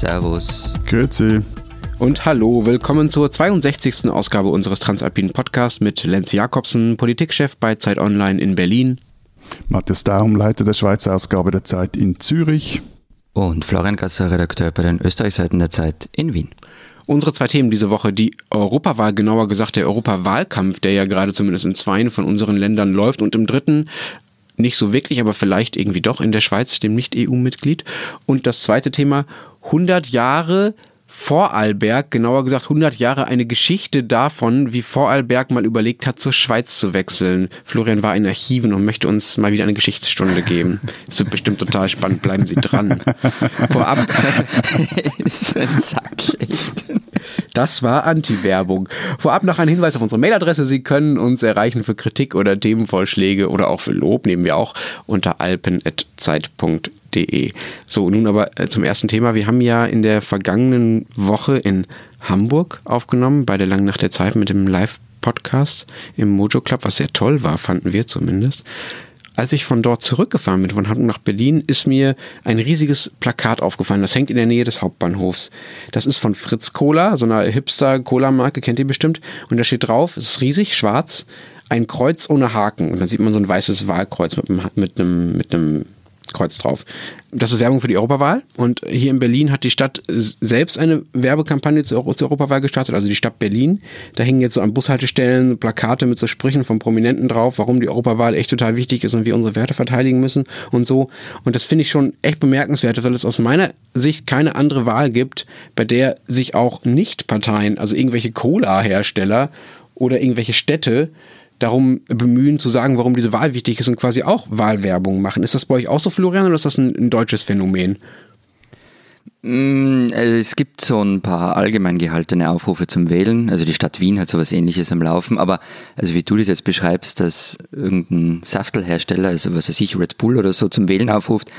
Servus. Grüezi. Und hallo, willkommen zur 62. Ausgabe unseres Transalpinen Podcasts mit Lenz Jakobsen, Politikchef bei Zeit Online in Berlin. Matthias Daum, Leiter der Schweizer Ausgabe der Zeit in Zürich. Und Florian Gasser, Redakteur bei den Österreichseiten der Zeit in Wien. Unsere zwei Themen diese Woche, die Europawahl, genauer gesagt der Europawahlkampf, der ja gerade zumindest in zweien von unseren Ländern läuft und im dritten nicht so wirklich, aber vielleicht irgendwie doch in der Schweiz, dem Nicht-EU-Mitglied. Und das zweite Thema, 100 Jahre Vorarlberg, genauer gesagt 100 Jahre, eine Geschichte davon, wie Vorarlberg mal überlegt hat, zur Schweiz zu wechseln. Florian war in Archiven und möchte uns mal wieder eine Geschichtsstunde geben. Das wird bestimmt total spannend, bleiben Sie dran. Vorab. ist ein Sack, echt. Das war Anti-Werbung. Vorab noch ein Hinweis auf unsere Mailadresse. Sie können uns erreichen für Kritik oder Themenvorschläge oder auch für Lob, nehmen wir auch, unter alpen.zeit.de. So, nun aber äh, zum ersten Thema. Wir haben ja in der vergangenen Woche in Hamburg aufgenommen, bei der Langen Nacht der Zeit mit dem Live-Podcast im Mojo Club, was sehr toll war, fanden wir zumindest als ich von dort zurückgefahren bin, von Hamburg nach Berlin, ist mir ein riesiges Plakat aufgefallen. Das hängt in der Nähe des Hauptbahnhofs. Das ist von Fritz Cola, so einer Hipster-Cola-Marke, kennt ihr bestimmt. Und da steht drauf, es ist riesig, schwarz, ein Kreuz ohne Haken. Und dann sieht man so ein weißes Wahlkreuz mit einem, mit einem, mit einem Kreuz drauf. Das ist Werbung für die Europawahl und hier in Berlin hat die Stadt selbst eine Werbekampagne zur, zur Europawahl gestartet, also die Stadt Berlin. Da hängen jetzt so an Bushaltestellen Plakate mit so Sprüchen von Prominenten drauf, warum die Europawahl echt total wichtig ist und wir unsere Werte verteidigen müssen und so. Und das finde ich schon echt bemerkenswert, weil es aus meiner Sicht keine andere Wahl gibt, bei der sich auch Nicht-Parteien, also irgendwelche Cola-Hersteller oder irgendwelche Städte, darum bemühen, zu sagen, warum diese Wahl wichtig ist und quasi auch Wahlwerbung machen. Ist das bei euch auch so, Florian, oder ist das ein, ein deutsches Phänomen? Mm, also es gibt so ein paar allgemein gehaltene Aufrufe zum Wählen. Also die Stadt Wien hat sowas ähnliches am Laufen. Aber also wie du das jetzt beschreibst, dass irgendein Saftelhersteller, also was weiß ich, Red Bull oder so zum Wählen aufruft,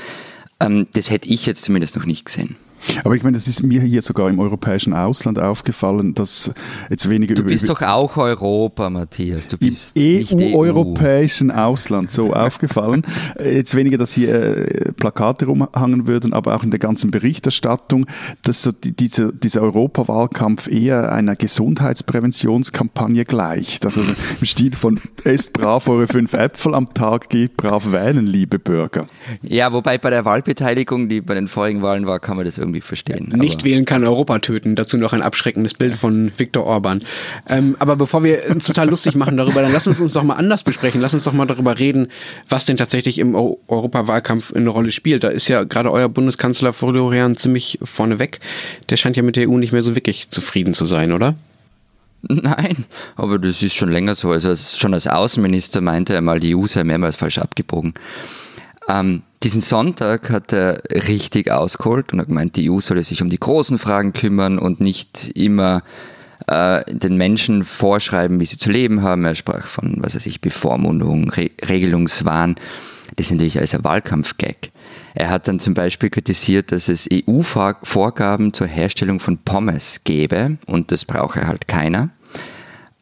ähm, das hätte ich jetzt zumindest noch nicht gesehen. Aber ich meine, das ist mir hier sogar im europäischen Ausland aufgefallen, dass jetzt weniger Du bist doch auch Europa, Matthias. Du bist im EU-europäischen EU. Ausland so aufgefallen. Jetzt weniger, dass hier äh, Plakate rumhangen würden, aber auch in der ganzen Berichterstattung, dass so die, diese, dieser Europawahlkampf eher einer Gesundheitspräventionskampagne gleicht. Also im Stil von esst brav eure fünf Äpfel am Tag, geht brav wählen, liebe Bürger. Ja, wobei bei der Wahlbeteiligung, die bei den vorigen Wahlen war, kann man das irgendwie irgendwie verstehen. Nicht wählen kann Europa töten. Dazu noch ein abschreckendes Bild von Viktor Orban. Ähm, aber bevor wir uns total lustig machen darüber, dann lass uns uns doch mal anders besprechen. Lass uns doch mal darüber reden, was denn tatsächlich im Europawahlkampf eine Rolle spielt. Da ist ja gerade euer Bundeskanzler Florian ziemlich vorneweg. Der scheint ja mit der EU nicht mehr so wirklich zufrieden zu sein, oder? Nein, aber das ist schon länger so. Also schon als Außenminister meinte er mal, die EU sei mehrmals falsch abgebogen. Ähm, diesen Sonntag hat er richtig ausgeholt und hat gemeint, die EU solle sich um die großen Fragen kümmern und nicht immer äh, den Menschen vorschreiben, wie sie zu leben haben. Er sprach von, was weiß ich, Bevormundung, Re Regelungswahn. Das ist natürlich als ein Wahlkampf-Gag. Er hat dann zum Beispiel kritisiert, dass es EU-Vorgaben zur Herstellung von Pommes gäbe und das brauche halt keiner.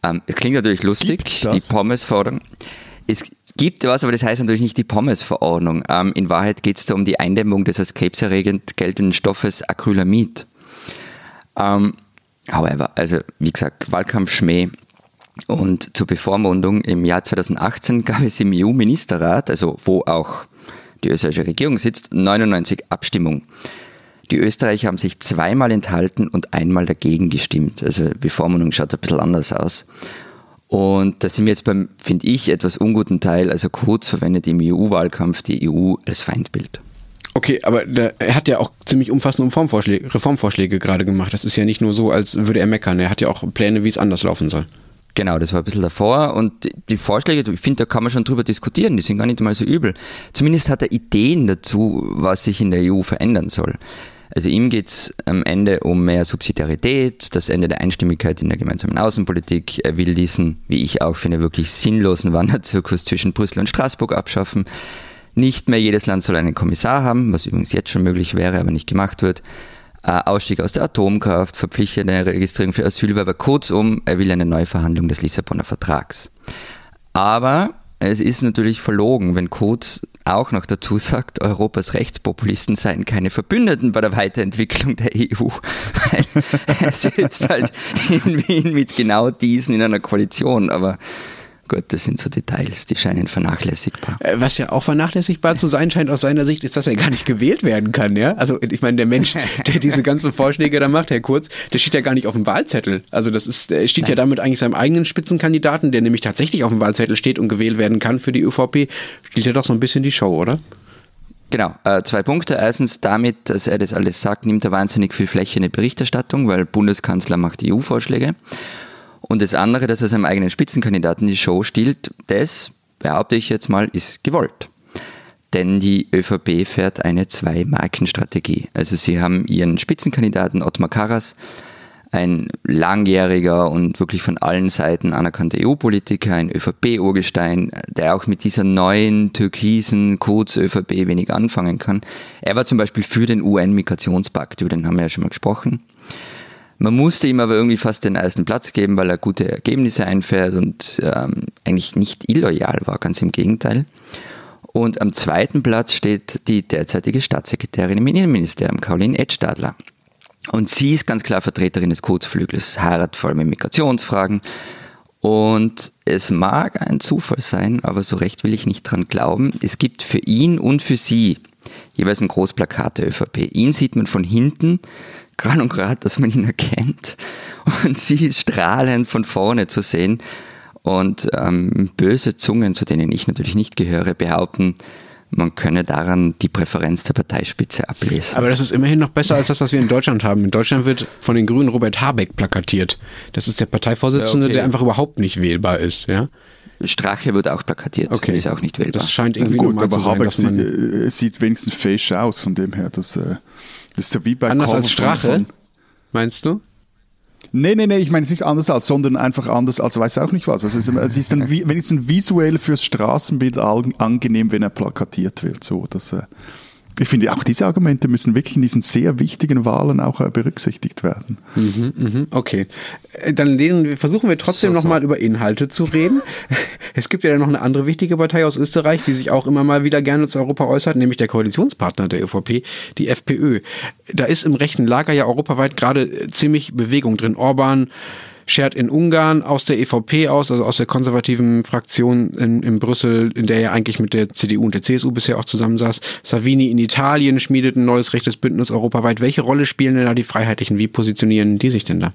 Ähm, klingt natürlich lustig, die Pommes-Forderung. Es, gibt was, aber das heißt natürlich nicht die Pommes-Verordnung. Ähm, in Wahrheit geht es da um die Eindämmung des als krebserregend geltenden Stoffes Acrylamid. Ähm, however, also wie gesagt, Wahlkampf Schmäh. Und zur Bevormundung im Jahr 2018 gab es im EU-Ministerrat, also wo auch die österreichische Regierung sitzt, 99 Abstimmungen. Die Österreicher haben sich zweimal enthalten und einmal dagegen gestimmt. Also Bevormundung schaut ein bisschen anders aus. Und da sind wir jetzt beim, finde ich, etwas unguten Teil. Also Kurz verwendet im EU-Wahlkampf die EU als Feindbild. Okay, aber der, er hat ja auch ziemlich umfassende Reformvorschläge, Reformvorschläge gerade gemacht. Das ist ja nicht nur so, als würde er meckern. Er hat ja auch Pläne, wie es anders laufen soll. Genau, das war ein bisschen davor. Und die Vorschläge, ich finde, da kann man schon drüber diskutieren. Die sind gar nicht mal so übel. Zumindest hat er Ideen dazu, was sich in der EU verändern soll. Also ihm geht es am Ende um mehr Subsidiarität, das Ende der Einstimmigkeit in der gemeinsamen Außenpolitik. Er will diesen, wie ich auch finde, wirklich sinnlosen Wanderzirkus zwischen Brüssel und Straßburg abschaffen. Nicht mehr jedes Land soll einen Kommissar haben, was übrigens jetzt schon möglich wäre, aber nicht gemacht wird. Äh, Ausstieg aus der Atomkraft, verpflichtende Registrierung für Asylwerber. Kurzum, er will eine Neuverhandlung des Lissabonner Vertrags. Aber es ist natürlich verlogen, wenn Kurz auch noch dazu sagt, Europas Rechtspopulisten seien keine Verbündeten bei der Weiterentwicklung der EU, weil er sitzt halt in Wien mit genau diesen in einer Koalition, aber Gut, das sind so Details, die scheinen vernachlässigbar. Äh, was ja auch vernachlässigbar zu sein scheint aus seiner Sicht, ist, dass er gar nicht gewählt werden kann, ja? Also ich meine, der Mensch, der diese ganzen Vorschläge da macht, Herr Kurz, der steht ja gar nicht auf dem Wahlzettel. Also das ist, steht Nein. ja damit eigentlich seinem eigenen Spitzenkandidaten, der nämlich tatsächlich auf dem Wahlzettel steht und gewählt werden kann für die ÖVP, spielt ja doch so ein bisschen die Show, oder? Genau, äh, zwei Punkte. Erstens, damit, dass er das alles sagt, nimmt er wahnsinnig viel Fläche in der Berichterstattung, weil Bundeskanzler macht EU-Vorschläge. Und das andere, dass er seinem eigenen Spitzenkandidaten die Show stiehlt, das, behaupte ich jetzt mal, ist gewollt. Denn die ÖVP fährt eine Zwei-Marken-Strategie. Also sie haben ihren Spitzenkandidaten Ottmar Karas, ein langjähriger und wirklich von allen Seiten anerkannter EU-Politiker, ein ÖVP-Urgestein, der auch mit dieser neuen türkisen Codes ÖVP wenig anfangen kann. Er war zum Beispiel für den UN-Migrationspakt, über den haben wir ja schon mal gesprochen. Man musste ihm aber irgendwie fast den ersten Platz geben, weil er gute Ergebnisse einfährt und ähm, eigentlich nicht illoyal war, ganz im Gegenteil. Und am zweiten Platz steht die derzeitige Staatssekretärin im Innenministerium, Caroline Edstadler. Und sie ist ganz klar Vertreterin des Kurzflügels, heiratet vor allem in Migrationsfragen. Und es mag ein Zufall sein, aber so recht will ich nicht dran glauben. Es gibt für ihn und für sie jeweils ein Großplakat der ÖVP. Ihn sieht man von hinten, gerade und gerade, dass man ihn erkennt. Und sie ist strahlend von vorne zu sehen. Und ähm, böse Zungen, zu denen ich natürlich nicht gehöre, behaupten, man könne daran die Präferenz der Parteispitze ablesen. Aber das ist immerhin noch besser als das, was wir in Deutschland haben. In Deutschland wird von den Grünen Robert Habeck plakatiert. Das ist der Parteivorsitzende, ja, okay. der einfach überhaupt nicht wählbar ist. Ja? Strache wird auch plakatiert, okay. ist auch nicht wählbar. Das scheint irgendwie ja, gut, normal aber zu sein, Habeck dass man sieht, sieht wenigstens fesch aus, von dem her, dass äh, das ist ja wie bei Anders als Strache, von, meinst du? Nee, nee, nee, ich meine es nicht anders als, sondern einfach anders als weiß auch nicht was. Also es ist, es ist dann, wenigstens visuell fürs Straßenbild angenehm, wenn er plakatiert wird. So, dass, äh, ich finde, auch diese Argumente müssen wirklich in diesen sehr wichtigen Wahlen auch äh, berücksichtigt werden. Mhm, mhm, okay. Äh, dann versuchen wir trotzdem so, so. nochmal über Inhalte zu reden. Es gibt ja noch eine andere wichtige Partei aus Österreich, die sich auch immer mal wieder gerne zu Europa äußert, nämlich der Koalitionspartner der ÖVP, die FPÖ. Da ist im rechten Lager ja europaweit gerade ziemlich Bewegung drin. Orban, schert in Ungarn aus der EVP aus, also aus der konservativen Fraktion in, in Brüssel, in der er eigentlich mit der CDU und der CSU bisher auch zusammensaß. Savini in Italien schmiedet ein neues rechtes Bündnis europaweit. Welche Rolle spielen denn da die Freiheitlichen? Wie positionieren die sich denn da?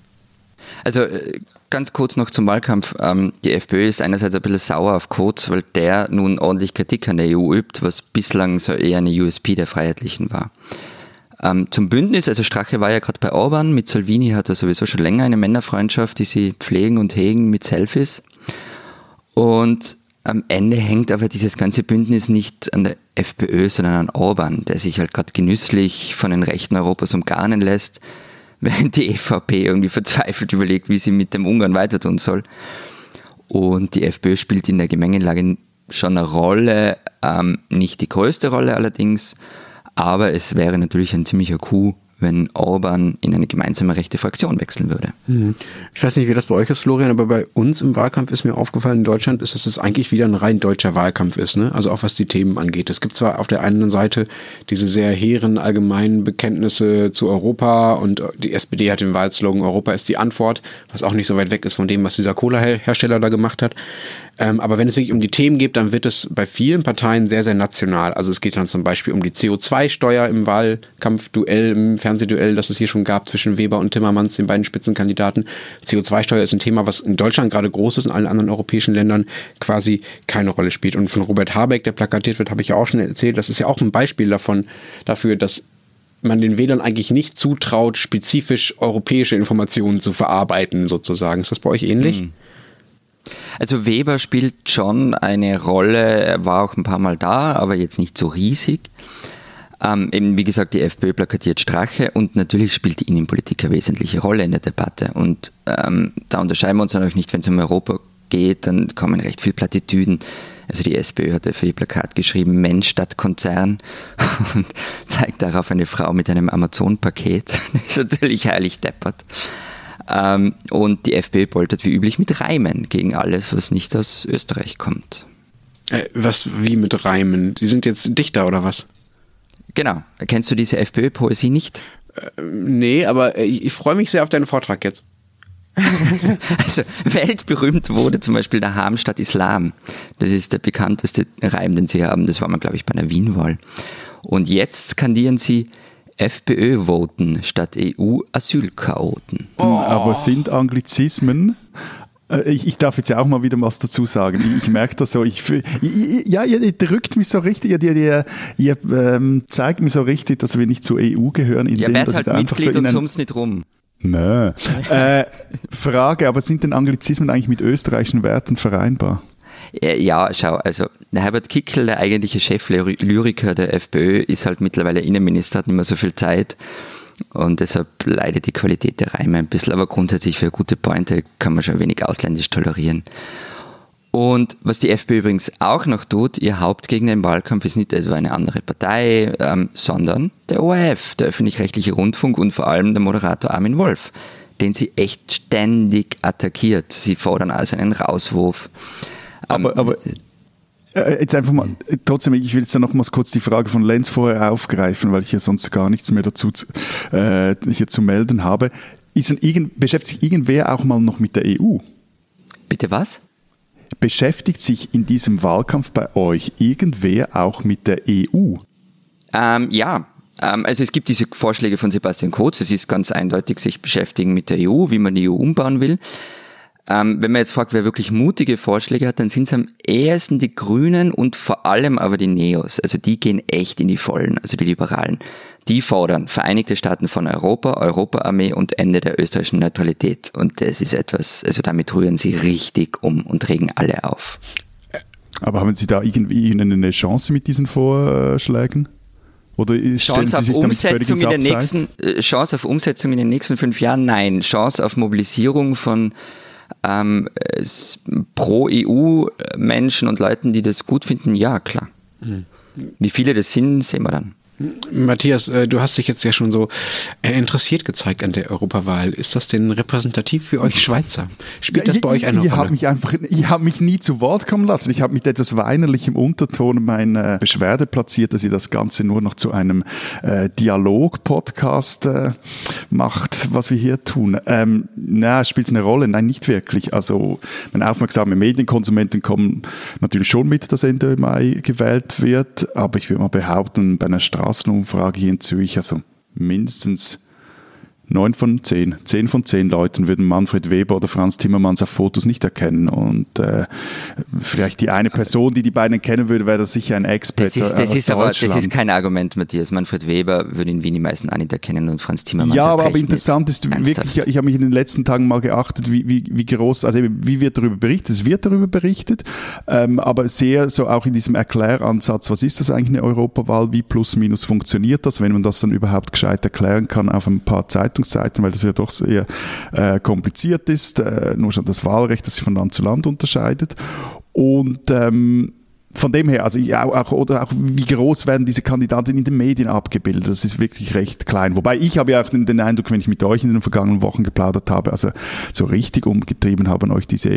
Also äh, ganz kurz noch zum Wahlkampf. Ähm, die FPÖ ist einerseits ein bisschen sauer auf Kurz, weil der nun ordentlich Kritik an der EU übt, was bislang so eher eine USP der Freiheitlichen war. Ähm, zum Bündnis, also Strache war ja gerade bei Orban, mit Salvini hat er sowieso schon länger eine Männerfreundschaft, die sie pflegen und hegen mit Selfies. Und am Ende hängt aber dieses ganze Bündnis nicht an der FPÖ, sondern an Orban, der sich halt gerade genüsslich von den Rechten Europas umgarnen lässt, während die EVP irgendwie verzweifelt überlegt, wie sie mit dem Ungarn weiter tun soll. Und die FPÖ spielt in der Gemengelage schon eine Rolle, ähm, nicht die größte Rolle allerdings, aber es wäre natürlich ein ziemlicher Coup, wenn Orban in eine gemeinsame rechte Fraktion wechseln würde. Mhm. Ich weiß nicht, wie das bei euch ist, Florian, aber bei uns im Wahlkampf ist mir aufgefallen, in Deutschland ist, dass es eigentlich wieder ein rein deutscher Wahlkampf ist, ne? also auch was die Themen angeht. Es gibt zwar auf der einen Seite diese sehr hehren allgemeinen Bekenntnisse zu Europa und die SPD hat den Wahlslogan Europa ist die Antwort, was auch nicht so weit weg ist von dem, was dieser Cola-Hersteller da gemacht hat. Ähm, aber wenn es wirklich um die Themen geht, dann wird es bei vielen Parteien sehr, sehr national. Also es geht dann zum Beispiel um die CO2-Steuer im Wahlkampfduell, im Fernsehduell, das es hier schon gab zwischen Weber und Timmermans, den beiden Spitzenkandidaten. CO2-Steuer ist ein Thema, was in Deutschland gerade groß ist, in allen anderen europäischen Ländern quasi keine Rolle spielt. Und von Robert Habeck, der plakatiert wird, habe ich ja auch schon erzählt, das ist ja auch ein Beispiel davon, dafür, dass man den Wählern eigentlich nicht zutraut, spezifisch europäische Informationen zu verarbeiten, sozusagen. Ist das bei euch ähnlich? Mhm. Also Weber spielt schon eine Rolle, er war auch ein paar Mal da, aber jetzt nicht so riesig. Ähm, eben wie gesagt, die FPÖ plakatiert Strache und natürlich spielt die Innenpolitik eine wesentliche Rolle in der Debatte. Und ähm, da unterscheiden wir uns auch nicht, wenn es um Europa geht, dann kommen recht viel Plattitüden. Also die SPÖ hat für ihr Plakat geschrieben, Mensch statt Konzern und zeigt darauf eine Frau mit einem Amazon-Paket. Das ist natürlich heilig deppert. Ähm, und die FPÖ poltert wie üblich mit Reimen gegen alles, was nicht aus Österreich kommt. Äh, was, wie mit Reimen? Die sind jetzt Dichter oder was? Genau. Kennst du diese FPÖ-Poesie nicht? Äh, nee, aber ich, ich freue mich sehr auf deinen Vortrag jetzt. also weltberühmt wurde zum Beispiel der Hamstadt Islam. Das ist der bekannteste Reim, den sie haben. Das war mal, glaube ich, bei einer Wien-Wahl. Und jetzt skandieren sie FPÖ voten statt EU-Asylchaoten. Oh. Aber sind Anglizismen äh, ich, ich, darf jetzt ja auch mal wieder was dazu sagen. Ich, ich merke das so. Ich, ja, ihr drückt mich so richtig, ihr, ihr, ihr ähm, zeigt mir so richtig, dass wir nicht zur EU gehören. Indem, ja, werd halt Mitglied so und summst nicht rum. Nö. Äh, Frage, aber sind denn Anglizismen eigentlich mit österreichischen Werten vereinbar? Ja, schau, also Herbert Kickl, der eigentliche Cheflyriker der FPÖ, ist halt mittlerweile Innenminister, hat nicht mehr so viel Zeit und deshalb leidet die Qualität der Reime ein bisschen, aber grundsätzlich für gute Pointe kann man schon wenig ausländisch tolerieren. Und was die FPÖ übrigens auch noch tut, ihr Hauptgegner im Wahlkampf ist nicht etwa eine andere Partei, ähm, sondern der ORF, der öffentlich-rechtliche Rundfunk und vor allem der Moderator Armin Wolf, den sie echt ständig attackiert. Sie fordern also einen Rauswurf. Aber, ähm, aber äh, jetzt einfach mal, trotzdem, ich will jetzt dann nochmals kurz die Frage von Lenz vorher aufgreifen, weil ich ja sonst gar nichts mehr dazu äh, hier zu melden habe. Ist irgend, beschäftigt sich irgendwer auch mal noch mit der EU? Bitte was? Beschäftigt sich in diesem Wahlkampf bei euch irgendwer auch mit der EU? Ähm, ja, ähm, also es gibt diese Vorschläge von Sebastian Kurz. Es ist ganz eindeutig, sich beschäftigen mit der EU, wie man die EU umbauen will. Ähm, wenn man jetzt fragt, wer wirklich mutige Vorschläge hat, dann sind es am ehesten die Grünen und vor allem aber die Neos. Also die gehen echt in die Vollen, also die Liberalen. Die fordern Vereinigte Staaten von Europa, Europaarmee und Ende der österreichischen Neutralität. Und das ist etwas, also damit rühren sie richtig um und regen alle auf. Aber haben Sie da irgendwie eine Chance mit diesen Vorschlägen? Oder Chance auf, Umsetzung in den nächsten, äh, Chance auf Umsetzung in den nächsten fünf Jahren? Nein. Chance auf Mobilisierung von ähm, pro EU-Menschen und Leuten, die das gut finden, ja, klar. Mhm. Wie viele das sind, sehen wir dann. Matthias, äh, du hast dich jetzt ja schon so äh, interessiert gezeigt an der Europawahl. Ist das denn repräsentativ für euch Schweizer? Spielt das bei euch eine ich, ich Rolle? Hab mich einfach, ich habe mich nie zu Wort kommen lassen. Ich habe mit etwas weinerlichem Unterton meine Beschwerde platziert, dass ihr das Ganze nur noch zu einem äh, Dialog-Podcast äh, macht, was wir hier tun. Ähm, na, spielt es eine Rolle? Nein, nicht wirklich. Also, meine aufmerksame Medienkonsumenten kommen natürlich schon mit, dass Ende Mai gewählt wird, aber ich würde mal behaupten, bei einer Straße Straßenumfrage hier in Zürich, also mindestens neun von zehn, zehn von zehn Leuten würden Manfred Weber oder Franz Timmermans auf Fotos nicht erkennen. Und äh, vielleicht die eine Person, die die beiden kennen würde, wäre das sicher ein Expert. Das ist, das ist aber das ist kein Argument, Matthias. Manfred Weber würde in Wien die meisten auch nicht erkennen und Franz Timmermans Ja, aber, aber interessant ist wirklich, ich habe mich in den letzten Tagen mal geachtet, wie, wie, wie groß, also wie wird darüber berichtet? Es wird darüber berichtet, ähm, aber sehr so auch in diesem Erkläransatz, was ist das eigentlich eine Europawahl, wie plus minus funktioniert das, wenn man das dann überhaupt gescheit erklären kann auf ein paar Zeiten Zeitungsseiten, weil das ja doch sehr äh, kompliziert ist. Äh, nur schon das Wahlrecht, das sich von Land zu Land unterscheidet. Und ähm, von dem her, also auch, auch, oder auch wie groß werden diese Kandidaten in den Medien abgebildet, das ist wirklich recht klein. Wobei ich habe ja auch den, Eindruck, wenn ich mit euch in den vergangenen Wochen geplaudert habe, also so richtig umgetrieben haben euch diese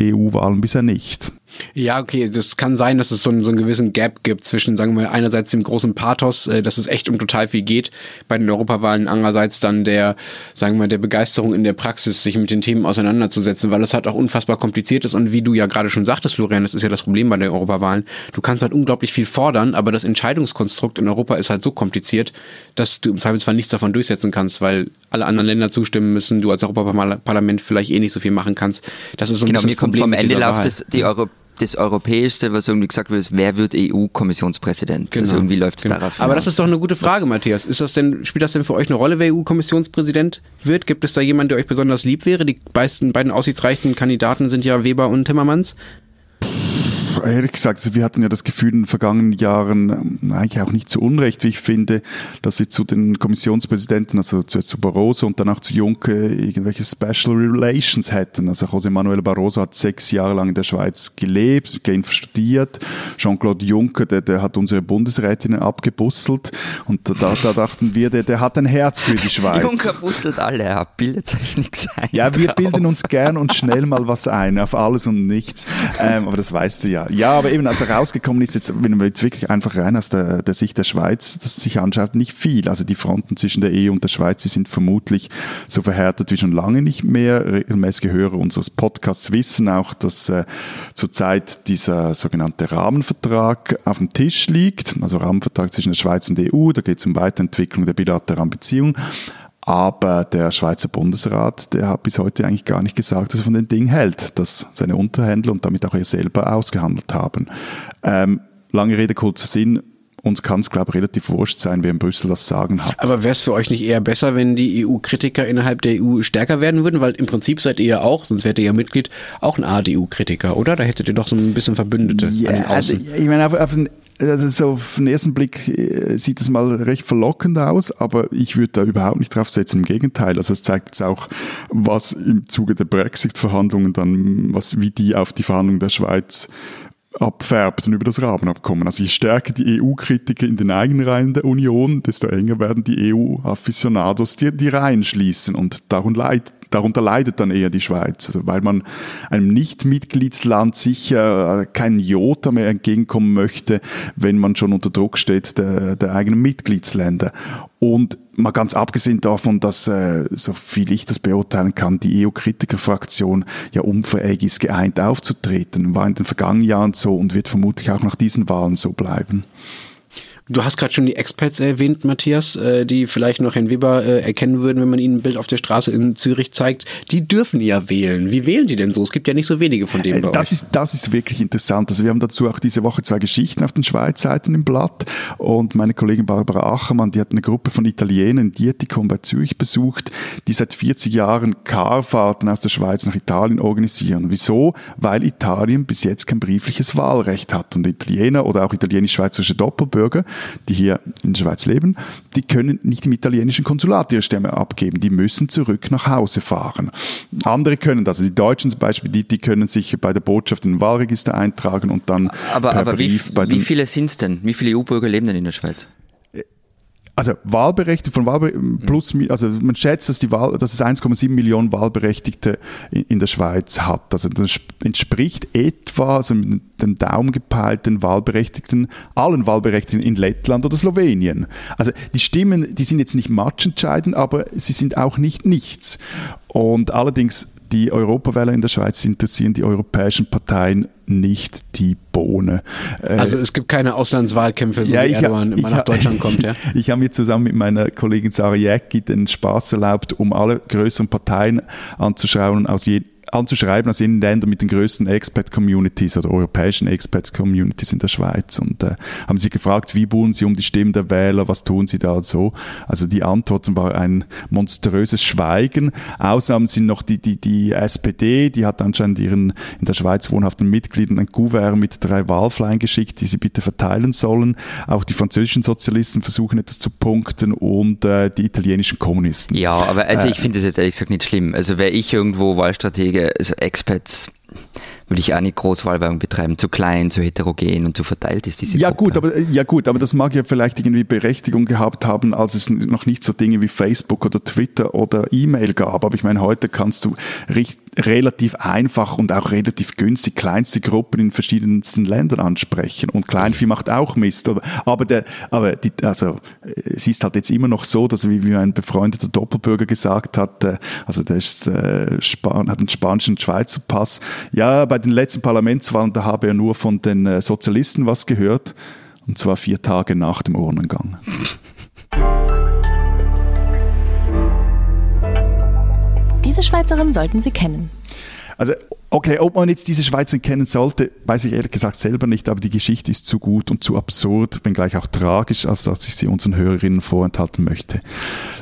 EU-Wahlen bisher nicht. Ja, okay, das kann sein, dass es so einen, so einen gewissen Gap gibt zwischen, sagen wir mal, einerseits dem großen Pathos, äh, dass es echt um total viel geht bei den Europawahlen, andererseits dann der, sagen wir mal, der Begeisterung in der Praxis, sich mit den Themen auseinanderzusetzen, weil es halt auch unfassbar kompliziert ist und wie du ja gerade schon sagtest, Florian, das ist ja das Problem bei den Europawahlen, du kannst halt unglaublich viel fordern, aber das Entscheidungskonstrukt in Europa ist halt so kompliziert, dass du im Zweifelsfall nichts davon durchsetzen kannst, weil alle anderen Länder zustimmen müssen, du als Europaparlament vielleicht eh nicht so viel machen kannst. Das ist so ein genau, bisschen mir kommt vom Ende läuft das, die Euro das Europäischste, was irgendwie gesagt wird, ist, wer wird EU-Kommissionspräsident? Genau. Also irgendwie läuft es genau. darauf. Aber das ist doch eine gute Frage, was? Matthias. Ist das denn, spielt das denn für euch eine Rolle, wer EU-Kommissionspräsident wird? Gibt es da jemanden, der euch besonders lieb wäre? Die beiden, beiden aussichtsreichen Kandidaten sind ja Weber und Timmermans ehrlich gesagt, also wir hatten ja das Gefühl in den vergangenen Jahren, ähm, eigentlich auch nicht zu Unrecht, wie ich finde, dass wir zu den Kommissionspräsidenten, also zuerst zu Barroso und dann auch zu Juncker, irgendwelche Special Relations hätten. Also José Manuel Barroso hat sechs Jahre lang in der Schweiz gelebt, Genf studiert. Jean-Claude Juncker, der, der hat unsere Bundesrätinnen abgebusselt und da, da dachten wir, der, der hat ein Herz für die Schweiz. Juncker busselt alle ab, bildet sich nichts ein. Ja, wir bilden uns gern und schnell mal was ein, auf alles und nichts. Ähm, aber das weißt du ja Ja, aber eben, als er rausgekommen ist, jetzt, wenn man jetzt wirklich einfach rein aus der, der Sicht der Schweiz das sich anschaut, nicht viel. Also die Fronten zwischen der EU und der Schweiz, die sind vermutlich so verhärtet wie schon lange nicht mehr. Regelmäßige Hörer unseres Podcasts wissen auch, dass äh, zurzeit dieser sogenannte Rahmenvertrag auf dem Tisch liegt. Also Rahmenvertrag zwischen der Schweiz und der EU, da geht es um Weiterentwicklung der bilateralen Beziehungen. Aber der Schweizer Bundesrat, der hat bis heute eigentlich gar nicht gesagt, dass er von den Dingen hält, dass seine Unterhändler und damit auch er selber ausgehandelt haben. Ähm, lange Rede, kurzer Sinn. Uns kann es, glaube ich, relativ wurscht sein, wer in Brüssel das Sagen hat. Aber wäre es für euch nicht eher besser, wenn die EU-Kritiker innerhalb der EU stärker werden würden? Weil im Prinzip seid ihr ja auch, sonst wärt ihr ja Mitglied, auch ein ADU-Kritiker, oder? Da hättet ihr doch so ein bisschen Verbündete ja, an den Außen. Außen. Ich meine, auf, auf den also so auf den ersten Blick äh, sieht es mal recht verlockend aus, aber ich würde da überhaupt nicht drauf setzen. Im Gegenteil, also es zeigt jetzt auch, was im Zuge der Brexit-Verhandlungen dann, was, wie die auf die Verhandlungen der Schweiz abfärbt und über das Rahmenabkommen. Also je stärker die EU-Kritiker in den eigenen Reihen der Union, desto enger werden die EU-Afficionados die, die Reihen schließen und darum leid, darunter leidet dann eher die Schweiz, also weil man einem Nicht-Mitgliedsland sicher keinen Jota mehr entgegenkommen möchte, wenn man schon unter Druck steht der, der eigenen Mitgliedsländer. Und mal ganz abgesehen davon, dass, äh, so viel ich das beurteilen kann, die EU-Kritikerfraktion ja unfähig ist, geeint aufzutreten, war in den vergangenen Jahren so und wird vermutlich auch nach diesen Wahlen so bleiben. Du hast gerade schon die Experts erwähnt, Matthias, äh, die vielleicht noch Herrn Weber äh, erkennen würden, wenn man ihnen ein Bild auf der Straße in Zürich zeigt. Die dürfen ja wählen. Wie wählen die denn so? Es gibt ja nicht so wenige von denen bei das euch. Ist, das ist wirklich interessant. Also wir haben dazu auch diese Woche zwei Geschichten auf den Schweizseiten im Blatt und meine Kollegin Barbara Achermann, die hat eine Gruppe von Italienern in Dietikon bei Zürich besucht, die seit 40 Jahren Carfahrten aus der Schweiz nach Italien organisieren. Wieso? Weil Italien bis jetzt kein briefliches Wahlrecht hat und Italiener oder auch italienisch-schweizerische Doppelbürger die hier in der Schweiz leben, die können nicht im italienischen Konsulat ihre Stimme abgeben. Die müssen zurück nach Hause fahren. Andere können das. Also die Deutschen zum Beispiel, die, die können sich bei der Botschaft in den Wahlregister eintragen und dann aber, per aber Brief wie, bei wie viele sind es denn? Wie viele EU-Bürger leben denn in der Schweiz? Also Wahlberechtigte von Wahlbe plus, also man schätzt, dass die Wahl, dass es 1,7 Millionen Wahlberechtigte in, in, der Schweiz hat. Also das entspricht etwa, also mit dem Daumen gepeilt, den Wahlberechtigten, allen Wahlberechtigten in Lettland oder Slowenien. Also die Stimmen, die sind jetzt nicht matchentscheidend, aber sie sind auch nicht nichts. Und allerdings die Europawähler in der Schweiz interessieren die europäischen Parteien nicht die Bohne. Äh, also es gibt keine Auslandswahlkämpfe, so ja, wie Erdogan hab, immer nach Deutschland kommt, ja? Ich habe mir zusammen mit meiner Kollegin Sarah Jäcki den Spaß erlaubt, um alle größeren Parteien anzuschauen aus jedem anzuschreiben aus den Ländern mit den größten Expat-Communities oder europäischen Expat-Communities in der Schweiz und äh, haben sie gefragt, wie buhlen sie um die Stimmen der Wähler, was tun sie da und so. Also die Antworten war ein monströses Schweigen. Ausnahmen sind noch die, die, die SPD, die hat anscheinend ihren in der Schweiz wohnhaften Mitgliedern ein Kuvert mit drei Wahlfleien geschickt, die sie bitte verteilen sollen. Auch die französischen Sozialisten versuchen etwas zu punkten und äh, die italienischen Kommunisten. Ja, aber also ich finde das jetzt ehrlich gesagt nicht schlimm. Also wäre ich irgendwo Wahlstratege also Expats würde ich auch nicht Großwahlwerbung betreiben. Zu klein, zu heterogen und zu verteilt ist diese ja, Gruppe. Gut, aber, ja gut, aber das mag ja vielleicht irgendwie Berechtigung gehabt haben, als es noch nicht so Dinge wie Facebook oder Twitter oder E-Mail gab. Aber ich meine, heute kannst du richtig relativ einfach und auch relativ günstig kleinste Gruppen in verschiedensten Ländern ansprechen. Und Kleinvieh macht auch Mist. Aber, aber, der, aber die, also, es ist halt jetzt immer noch so, dass wie, wie ein befreundeter Doppelbürger gesagt hat, äh, also der ist, äh, Span hat einen spanischen Schweizer Pass. Ja, bei den letzten Parlamentswahlen, da habe er nur von den äh, Sozialisten was gehört. Und zwar vier Tage nach dem Urnengang. Diese Schweizerin sollten Sie kennen. Also, okay, ob man jetzt diese Schweizerin kennen sollte, weiß ich ehrlich gesagt selber nicht, aber die Geschichte ist zu gut und zu absurd, wenngleich auch tragisch, als dass ich sie unseren Hörerinnen vorenthalten möchte.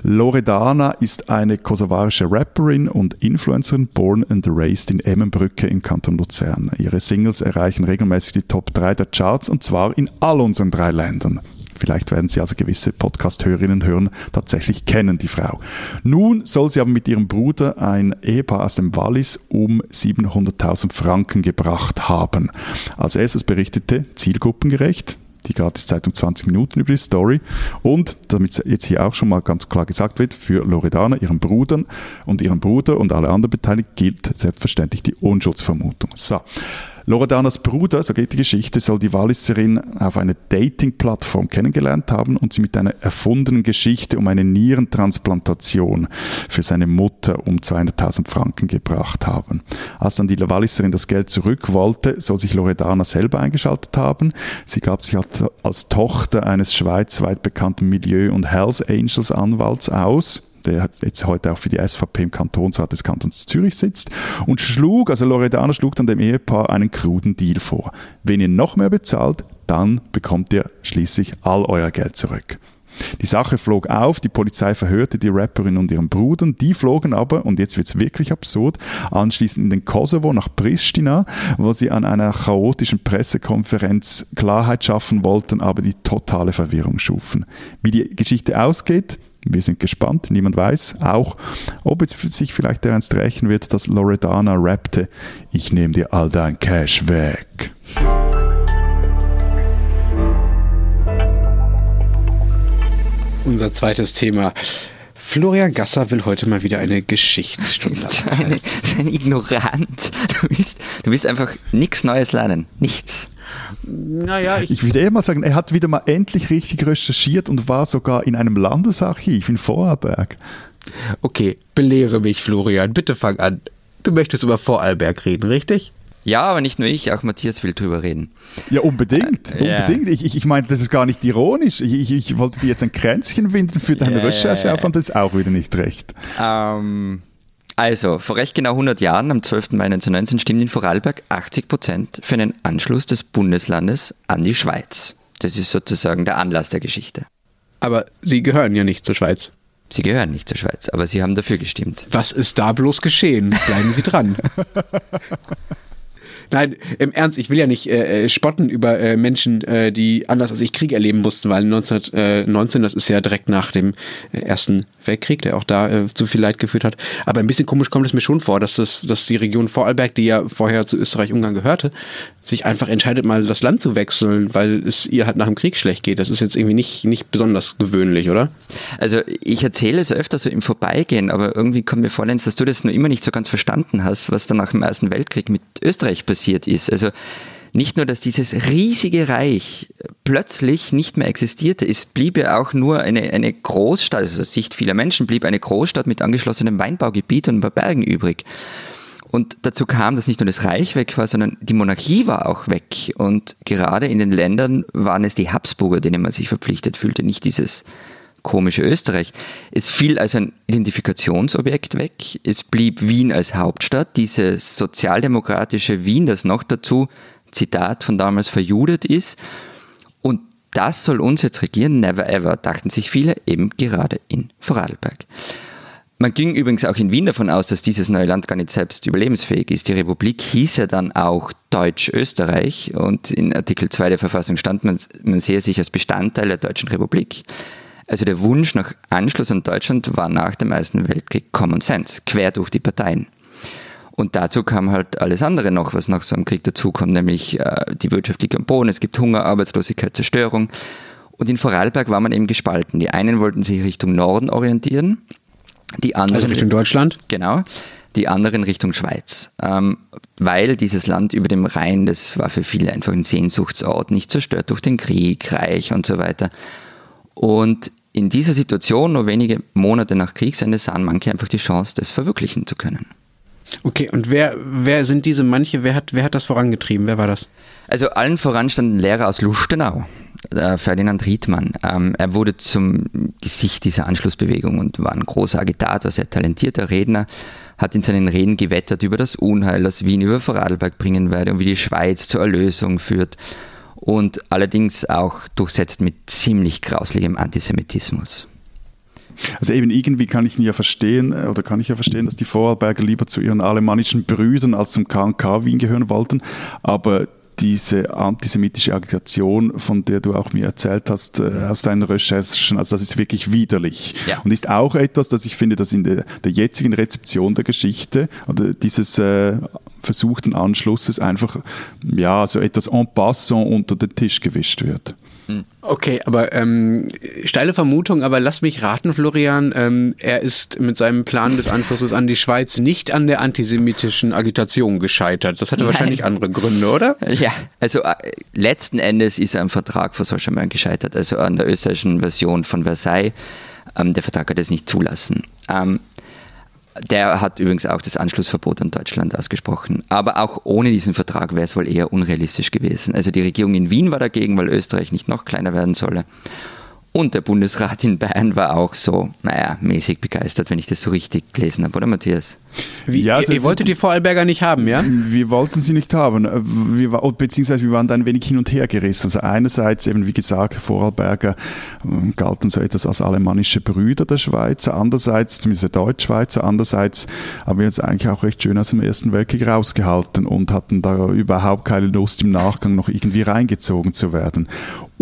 Loredana ist eine kosovarische Rapperin und Influencerin, born and raised in Emmenbrücke im Kanton Luzern. Ihre Singles erreichen regelmäßig die Top 3 der Charts und zwar in all unseren drei Ländern. Vielleicht werden Sie also gewisse Podcast-Hörerinnen hören, tatsächlich kennen die Frau. Nun soll sie aber mit ihrem Bruder ein Ehepaar aus dem Wallis um 700.000 Franken gebracht haben. Als erstes berichtete zielgruppengerecht die Gratiszeitung 20 Minuten über die Story. Und damit jetzt hier auch schon mal ganz klar gesagt wird, für Loredana, ihren Brudern und ihren Bruder und alle anderen Beteiligten gilt selbstverständlich die Unschuldsvermutung. So. Loredanas Bruder, so geht die Geschichte, soll die Walliserin auf einer Dating-Plattform kennengelernt haben und sie mit einer erfundenen Geschichte um eine Nierentransplantation für seine Mutter um 200.000 Franken gebracht haben. Als dann die Walliserin das Geld zurück wollte, soll sich Loredana selber eingeschaltet haben. Sie gab sich als Tochter eines schweizweit bekannten Milieu- und Hells Angels Anwalts aus der jetzt heute auch für die SVP im Kantonsrat des Kantons Zürich sitzt, und schlug, also Loredana schlug dann dem Ehepaar einen kruden Deal vor. Wenn ihr noch mehr bezahlt, dann bekommt ihr schließlich all euer Geld zurück. Die Sache flog auf, die Polizei verhörte die Rapperin und ihren Bruder, die flogen aber, und jetzt wird es wirklich absurd, anschließend in den Kosovo nach Pristina, wo sie an einer chaotischen Pressekonferenz Klarheit schaffen wollten, aber die totale Verwirrung schufen. Wie die Geschichte ausgeht, wir sind gespannt, niemand weiß auch, ob es sich vielleicht ernst rächen wird, dass Loredana rappte, ich nehme dir all dein Cash weg. Unser zweites Thema. Florian Gasser will heute mal wieder eine Geschichtsstunde. Du bist ein, ein Ignorant. Du bist, du bist einfach nichts Neues lernen. Nichts. Naja, ich, ich würde eher mal sagen, er hat wieder mal endlich richtig recherchiert und war sogar in einem Landesarchiv in Vorarlberg. Okay, belehre mich, Florian. Bitte fang an. Du möchtest über Vorarlberg reden, richtig? Ja, aber nicht nur ich, auch Matthias will drüber reden. Ja, unbedingt. Äh, unbedingt. Yeah. Ich, ich, ich meine, das ist gar nicht ironisch. Ich, ich, ich wollte dir jetzt ein Kränzchen winden für deine yeah. Recherche, aber das ist auch wieder nicht recht. Ähm, also, vor recht genau 100 Jahren, am 12. Mai 1919, stimmt in Vorarlberg 80 Prozent für einen Anschluss des Bundeslandes an die Schweiz. Das ist sozusagen der Anlass der Geschichte. Aber Sie gehören ja nicht zur Schweiz. Sie gehören nicht zur Schweiz, aber Sie haben dafür gestimmt. Was ist da bloß geschehen? Bleiben Sie dran. Nein, im Ernst, ich will ja nicht äh, äh, spotten über äh, Menschen, äh, die anders als ich Krieg erleben mussten, weil 1919, das ist ja direkt nach dem äh, Ersten Weltkrieg, der auch da äh, zu viel Leid geführt hat. Aber ein bisschen komisch kommt es mir schon vor, dass, das, dass die Region Vorarlberg, die ja vorher zu Österreich-Ungarn gehörte, sich einfach entscheidet, mal das Land zu wechseln, weil es ihr halt nach dem Krieg schlecht geht. Das ist jetzt irgendwie nicht, nicht besonders gewöhnlich, oder? Also ich erzähle es öfter so im Vorbeigehen, aber irgendwie kommt mir vor, Lenz, dass du das nur immer nicht so ganz verstanden hast, was dann nach dem Ersten Weltkrieg mit Österreich passiert ist. Also nicht nur, dass dieses riesige Reich plötzlich nicht mehr existierte, es blieb ja auch nur eine, eine Großstadt, also aus Sicht vieler Menschen blieb eine Großstadt mit angeschlossenem Weinbaugebiet und ein paar Bergen übrig. Und dazu kam, dass nicht nur das Reich weg war, sondern die Monarchie war auch weg. Und gerade in den Ländern waren es die Habsburger, denen man sich verpflichtet fühlte, nicht dieses komische Österreich. Es fiel also ein Identifikationsobjekt weg. Es blieb Wien als Hauptstadt, dieses sozialdemokratische Wien, das noch dazu, Zitat von damals, verjudet ist. Und das soll uns jetzt regieren, never ever, dachten sich viele, eben gerade in Vorarlberg. Man ging übrigens auch in Wien davon aus, dass dieses neue Land gar nicht selbst überlebensfähig ist. Die Republik hieß ja dann auch Deutsch-Österreich und in Artikel 2 der Verfassung stand, man, man sehe sich als Bestandteil der Deutschen Republik. Also der Wunsch nach Anschluss an Deutschland war nach dem Ersten Weltkrieg Common Sense, quer durch die Parteien. Und dazu kam halt alles andere noch, was nach so einem Krieg dazukommt, nämlich äh, die am Boden, es gibt Hunger, Arbeitslosigkeit, Zerstörung. Und in Vorarlberg war man eben gespalten. Die einen wollten sich Richtung Norden orientieren die anderen, also Richtung Deutschland? Genau. Die anderen Richtung Schweiz. Ähm, weil dieses Land über dem Rhein, das war für viele einfach ein Sehnsuchtsort, nicht zerstört durch den Krieg, Reich und so weiter. Und in dieser Situation, nur wenige Monate nach Kriegsende, sahen manche einfach die Chance, das verwirklichen zu können. Okay, und wer, wer sind diese manche? Wer hat, wer hat das vorangetrieben? Wer war das? Also allen voran stand ein Lehrer aus Lustenau, äh, Ferdinand Riedmann. Ähm, er wurde zum Gesicht dieser Anschlussbewegung und war ein großer Agitator, sehr talentierter Redner, hat in seinen Reden gewettert über das Unheil, das Wien über Vorarlberg bringen werde und wie die Schweiz zur Erlösung führt. Und allerdings auch durchsetzt mit ziemlich grausligem Antisemitismus. Also eben irgendwie kann ich ja verstehen, äh, oder kann ich ja verstehen, dass die Vorarlberger lieber zu ihren alemannischen Brüdern als zum KNK Wien gehören wollten, aber diese antisemitische Agitation, von der du auch mir erzählt hast äh, aus deinen Recherchen, also das ist wirklich widerlich. Ja. Und ist auch etwas, das ich finde, dass in der, der jetzigen Rezeption der Geschichte oder dieses äh, versuchten Anschlusses einfach ja so etwas en passant unter den Tisch gewischt wird. Okay, aber ähm, steile Vermutung, aber lass mich raten, Florian, ähm, er ist mit seinem Plan des Anschlusses an die Schweiz nicht an der antisemitischen Agitation gescheitert. Das hatte Nein. wahrscheinlich andere Gründe, oder? Ja, also äh, letzten Endes ist er am Vertrag von Solschermann gescheitert, also an der österreichischen Version von Versailles. Ähm, der Vertrag hat es nicht zulassen. Ähm, der hat übrigens auch das Anschlussverbot an Deutschland ausgesprochen. Aber auch ohne diesen Vertrag wäre es wohl eher unrealistisch gewesen. Also die Regierung in Wien war dagegen, weil Österreich nicht noch kleiner werden solle. Und der Bundesrat in Bayern war auch so, naja, mäßig begeistert, wenn ich das so richtig gelesen habe, oder Matthias? Wie, Ja, also- ihr, ihr wolltet die Vorarlberger nicht haben, ja? Wir wollten sie nicht haben, wir, beziehungsweise wir waren da ein wenig hin und her gerissen. Also einerseits eben, wie gesagt, Vorarlberger ähm, galten so etwas als alemannische Brüder der Schweizer, andererseits, zumindest der Deutschschweizer, andererseits haben wir uns eigentlich auch recht schön aus dem Ersten Weltkrieg rausgehalten und hatten da überhaupt keine Lust im Nachgang noch irgendwie reingezogen zu werden.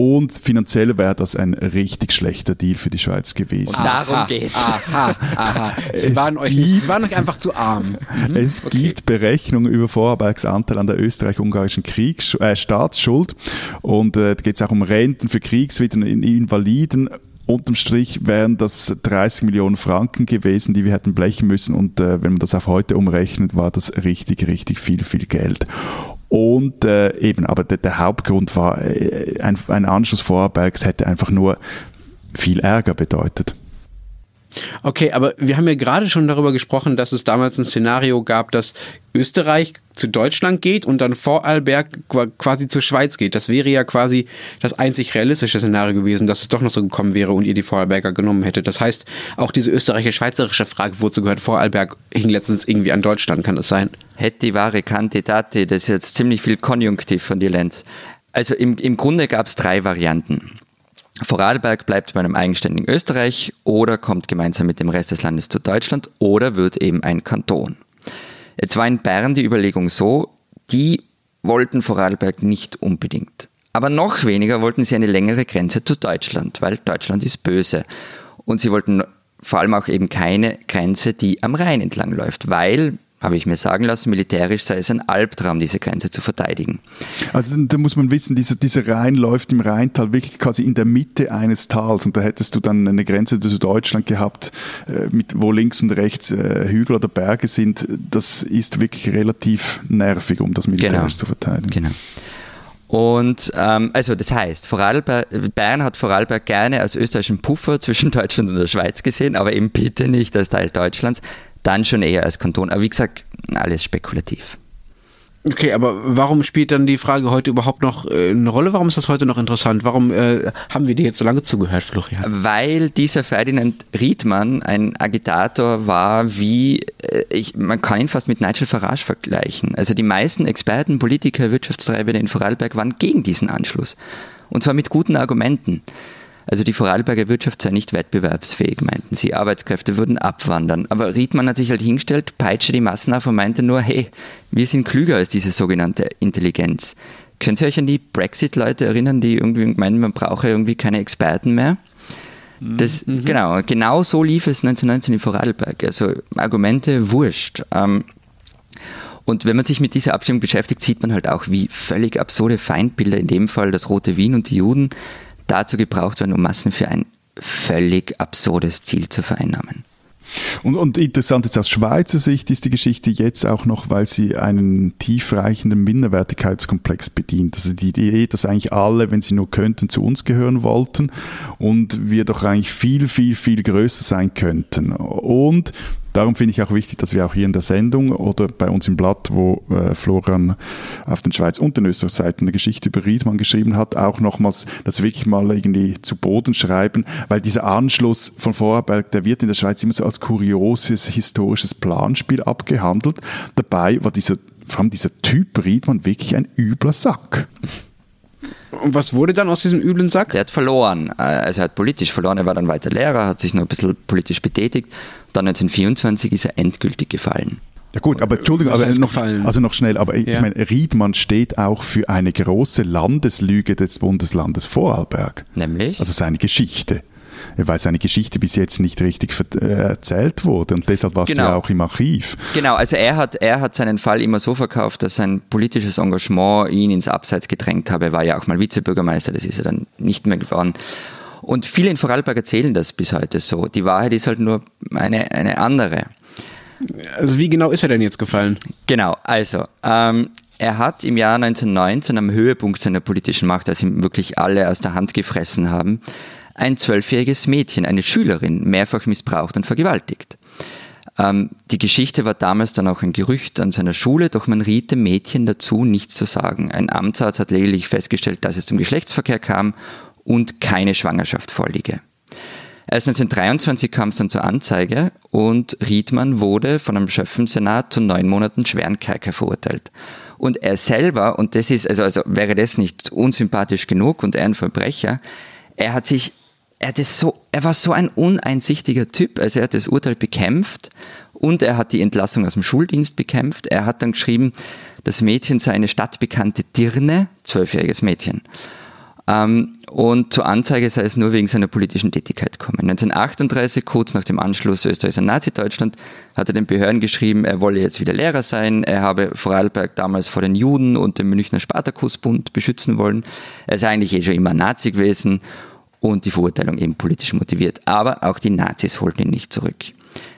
Und finanziell wäre das ein richtig schlechter Deal für die Schweiz gewesen. Und darum Aha, geht's. Aha, aha. Sie Es waren, euch, gibt- sie waren euch einfach zu arm. Es gibt Berechnungen über Vorarlbergs Anteil an der österreich-ungarischen äh, Staatsschuld und äh, da geht es auch um Renten für Kriegswidden in Invaliden. Unterm Strich wären das 30 Millionen Franken gewesen, die wir hätten blechen müssen und äh, wenn man das auf heute umrechnet, war das richtig, richtig viel, viel Geld. Und äh, eben, aber der, der Hauptgrund war, äh, ein, ein Anschluss Vorarlbergs hätte einfach nur viel Ärger bedeutet. Okay, aber wir haben ja gerade schon darüber gesprochen, dass es damals ein Szenario gab, dass Österreich zu Deutschland geht und dann Vorarlberg qua- quasi zur Schweiz geht. Das wäre ja quasi das einzig realistische Szenario gewesen, dass es doch noch so gekommen wäre und ihr die Vorarlberger genommen hättet. Das heißt, auch diese österreichisch-schweizerische Frage, wozu gehört Vorarlberg, hing letztens irgendwie an Deutschland, kann das sein? Hätte, wahre, Kandidate, das ist jetzt ziemlich viel Konjunktiv von dir, Lenz. Also im, im Grunde gab es drei Varianten. Vorarlberg bleibt bei einem eigenständigen Österreich oder kommt gemeinsam mit dem Rest des Landes zu Deutschland oder wird eben ein Kanton. Jetzt war in Bern die Überlegung so, die wollten Vorarlberg nicht unbedingt. Aber noch weniger wollten sie eine längere Grenze zu Deutschland, weil Deutschland ist böse. Und sie wollten vor allem auch eben keine Grenze, die am Rhein entlang läuft, weil, habe ich mir sagen lassen, militärisch sei es ein Albtraum, diese Grenze zu verteidigen. Also da muss man wissen, dieser, dieser Rhein läuft im Rheintal wirklich quasi in der Mitte eines Tals und da hättest du dann eine Grenze zu Deutschland gehabt, äh, mit, wo links und rechts äh, Hügel oder Berge sind. Das ist wirklich relativ nervig, um das militärisch Genau. zu verteidigen. Genau. Und ähm, also das heißt, Vorarlberg, Bayern hat Vorarlberg gerne als österreichischen Puffer zwischen Deutschland und der Schweiz gesehen, aber eben bitte nicht als Teil Deutschlands, dann schon eher als Kanton. Aber wie gesagt, alles spekulativ. Okay, aber warum spielt dann die Frage heute überhaupt noch äh, eine Rolle? Warum ist das heute noch interessant? Warum äh, haben wir dir jetzt so lange zugehört, Florian? Weil dieser Ferdinand Riedmann ein Agitator war, wie äh, ich, man kann ihn fast mit Nigel Farage vergleichen. Also die meisten Experten, Politiker, Wirtschaftstreibende in Vorarlberg waren gegen diesen Anschluss. Und zwar mit guten Argumenten. Also die Vorarlberger Wirtschaft sei nicht wettbewerbsfähig, meinten sie. Arbeitskräfte würden abwandern. Aber Riedmann hat sich halt hingestellt, peitschte die Massen auf und meinte nur, hey, wir sind klüger als diese sogenannte Intelligenz. Könnt ihr euch an die Brexit-Leute erinnern, die irgendwie meinen, man brauche irgendwie keine Experten mehr? Das, Genau, genau so lief es 1919 in Vorarlberg. Also Argumente wurscht. Ähm, und wenn man sich mit dieser Abstimmung beschäftigt, sieht man halt auch, wie völlig absurde Feindbilder, in dem Fall das Rote Wien und die Juden, dazu gebraucht werden, um Massen für ein völlig absurdes Ziel zu vereinnahmen. Und, und interessant jetzt aus Schweizer Sicht ist die Geschichte jetzt auch noch, weil sie einen tiefreichenden Minderwertigkeitskomplex bedient. Also die Idee, dass eigentlich alle, wenn sie nur könnten, zu uns gehören wollten und wir doch eigentlich viel, viel, viel größer sein könnten. Und Darum finde ich auch wichtig, dass wir auch hier in der Sendung oder bei uns im Blatt, wo äh, Florian auf den Schweiz und den Österreich Seiten eine Geschichte über Riedmann geschrieben hat, auch nochmals das wirklich mal irgendwie zu Boden schreiben, weil dieser Anschluss von Vorarlberg, der wird in der Schweiz immer so als kurioses historisches Planspiel abgehandelt. Dabei war dieser, vor allem dieser Typ Riedmann wirklich ein übler Sack. Und was wurde dann aus diesem üblen Sack? Der hat verloren. Äh, Also er hat politisch verloren. Er war dann weiter Lehrer, hat sich noch ein bisschen politisch betätigt. Dann 1924 ist er endgültig gefallen. Ja gut, aber Entschuldigung, heißt noch, also noch schnell, aber ich Ja. meine, Riedmann steht auch für eine große Landeslüge des Bundeslandes Vorarlberg. Nämlich? Also seine Geschichte. Weil seine Geschichte bis jetzt nicht richtig äh, erzählt wurde und deshalb war es genau. ja auch im Archiv. Genau, also er hat, er hat seinen Fall immer so verkauft, dass sein politisches Engagement ihn ins Abseits gedrängt habe. Er war ja auch mal Vizebürgermeister, das ist er dann nicht mehr geworden. Und viele in Vorarlberg erzählen das bis heute so. Die Wahrheit ist halt nur eine, eine andere. Also wie genau ist er denn jetzt gefallen? Genau, also ähm, er hat im Jahr 1919 am Höhepunkt seiner politischen Macht, als ihm wirklich alle aus der Hand gefressen haben, ein zwölfjähriges Mädchen, eine Schülerin, mehrfach missbraucht und vergewaltigt. Ähm, die Geschichte war damals dann auch ein Gerücht an seiner Schule, doch man riet dem Mädchen dazu, nichts zu sagen. Ein Amtsarzt hat lediglich festgestellt, dass es zum Geschlechtsverkehr kam und keine Schwangerschaft vorliege. Erst 1923 kam es dann zur Anzeige und Riedmann wurde von einem Schöffensenat zu neun Monaten schweren Kerker verurteilt. Und er selber, und das ist, also, also wäre das nicht unsympathisch genug und er ein Verbrecher, er hat sich, er hat es so, er war so ein uneinsichtiger Typ, also er hat das Urteil bekämpft und er hat die Entlassung aus dem Schuldienst bekämpft. Er hat dann geschrieben, das Mädchen sei eine stadtbekannte Dirne, zwölfjähriges Mädchen. Ähm, und zur Anzeige sei es nur wegen seiner politischen Tätigkeit gekommen. 1938, kurz nach dem Anschluss Österreichs an Nazi-Deutschland, hat er den Behörden geschrieben, er wolle jetzt wieder Lehrer sein. Er habe Vorarlberg damals vor den Juden und dem Münchner Spartakusbund beschützen wollen. Er sei eigentlich eh schon immer Nazi gewesen und die Verurteilung eben politisch motiviert. Aber auch die Nazis holten ihn nicht zurück.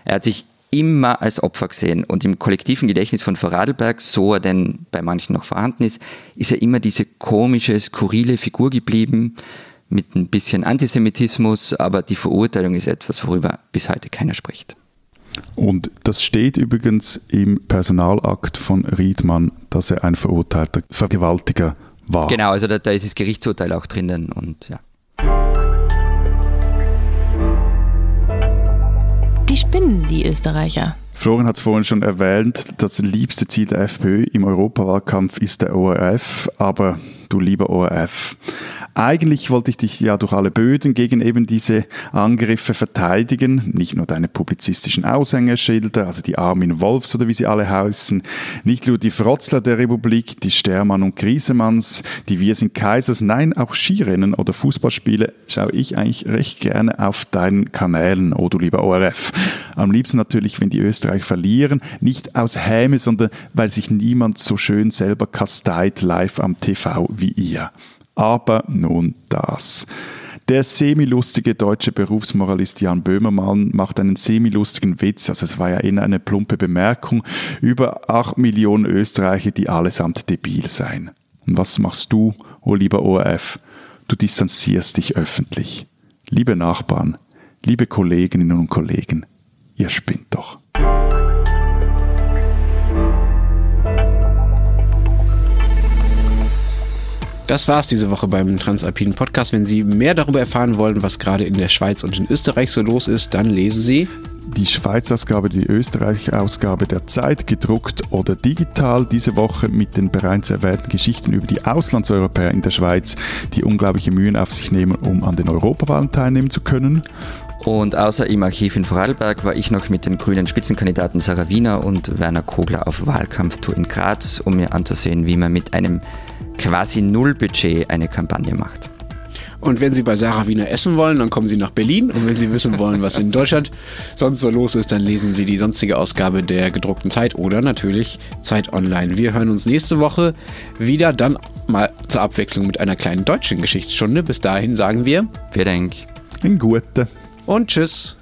Er hat sich immer als Opfer gesehen. Und im kollektiven Gedächtnis von Vorarlberg, so er denn bei manchen noch vorhanden ist, ist er immer diese komische, skurrile Figur geblieben, mit ein bisschen Antisemitismus, aber die Verurteilung ist etwas, worüber bis heute keiner spricht. Und das steht übrigens im Personalakt von Riedmann, dass er ein verurteilter Vergewaltiger war. Genau, also da, da ist das Gerichtsurteil auch drinnen und ja. Spinnen, die Österreicher. Florian hat es vorhin schon erwähnt, das liebste Ziel der FPÖ im Europawahlkampf ist der ORF, aber du lieber ORF. Eigentlich wollte ich dich ja durch alle Böden gegen eben diese Angriffe verteidigen. Nicht nur deine publizistischen Aushängeschilder, also die Armin Wolfs oder wie sie alle heißen. Nicht nur die Frotzler der Republik, die Stermann und Griesemanns, die Wir sind Kaisers. Nein, auch Skirennen oder Fußballspiele schaue ich eigentlich recht gerne auf deinen Kanälen, oh du lieber ORF. Am liebsten natürlich, wenn die Österreicher verlieren. Nicht aus Häme, sondern weil sich niemand so schön selber kasteit live am TV wie ihr. Aber nun das. Der semilustige deutsche Berufsmoralist Jan Böhmermann macht einen semilustigen Witz, also es war ja eher eine plumpe Bemerkung, über 8 Millionen Österreicher, die allesamt debil seien. Und was machst du, oh lieber ORF? Du distanzierst dich öffentlich. Liebe Nachbarn, liebe Kolleginnen und Kollegen, ihr spinnt doch. Das war's diese Woche beim Transalpinen Podcast. Wenn Sie mehr darüber erfahren wollen, was gerade in der Schweiz und in Österreich so los ist, dann lesen Sie die Schweiz-Ausgabe, die Österreich-Ausgabe der Zeit, gedruckt oder digital. Diese Woche mit den bereits erwähnten Geschichten über die Auslandseuropäer in der Schweiz, die unglaubliche Mühen auf sich nehmen, um an den Europawahlen teilnehmen zu können. Und außer im Archiv in Vorarlberg war ich noch mit den grünen Spitzenkandidaten Sarah Wiener und Werner Kogler auf Wahlkampftour in Graz, um mir anzusehen, wie man mit einem quasi Nullbudget eine Kampagne macht. Und wenn Sie bei Sarah Wiener essen wollen, dann kommen Sie nach Berlin. Und wenn Sie wissen wollen, was in Deutschland sonst so los ist, dann lesen Sie die sonstige Ausgabe der gedruckten Zeit oder natürlich Zeit Online. Wir hören uns nächste Woche wieder, dann mal zur Abwechslung mit einer kleinen deutschen Geschichtsstunde. Bis dahin sagen wir. Wir denken. Ein Gute. Und tschüss.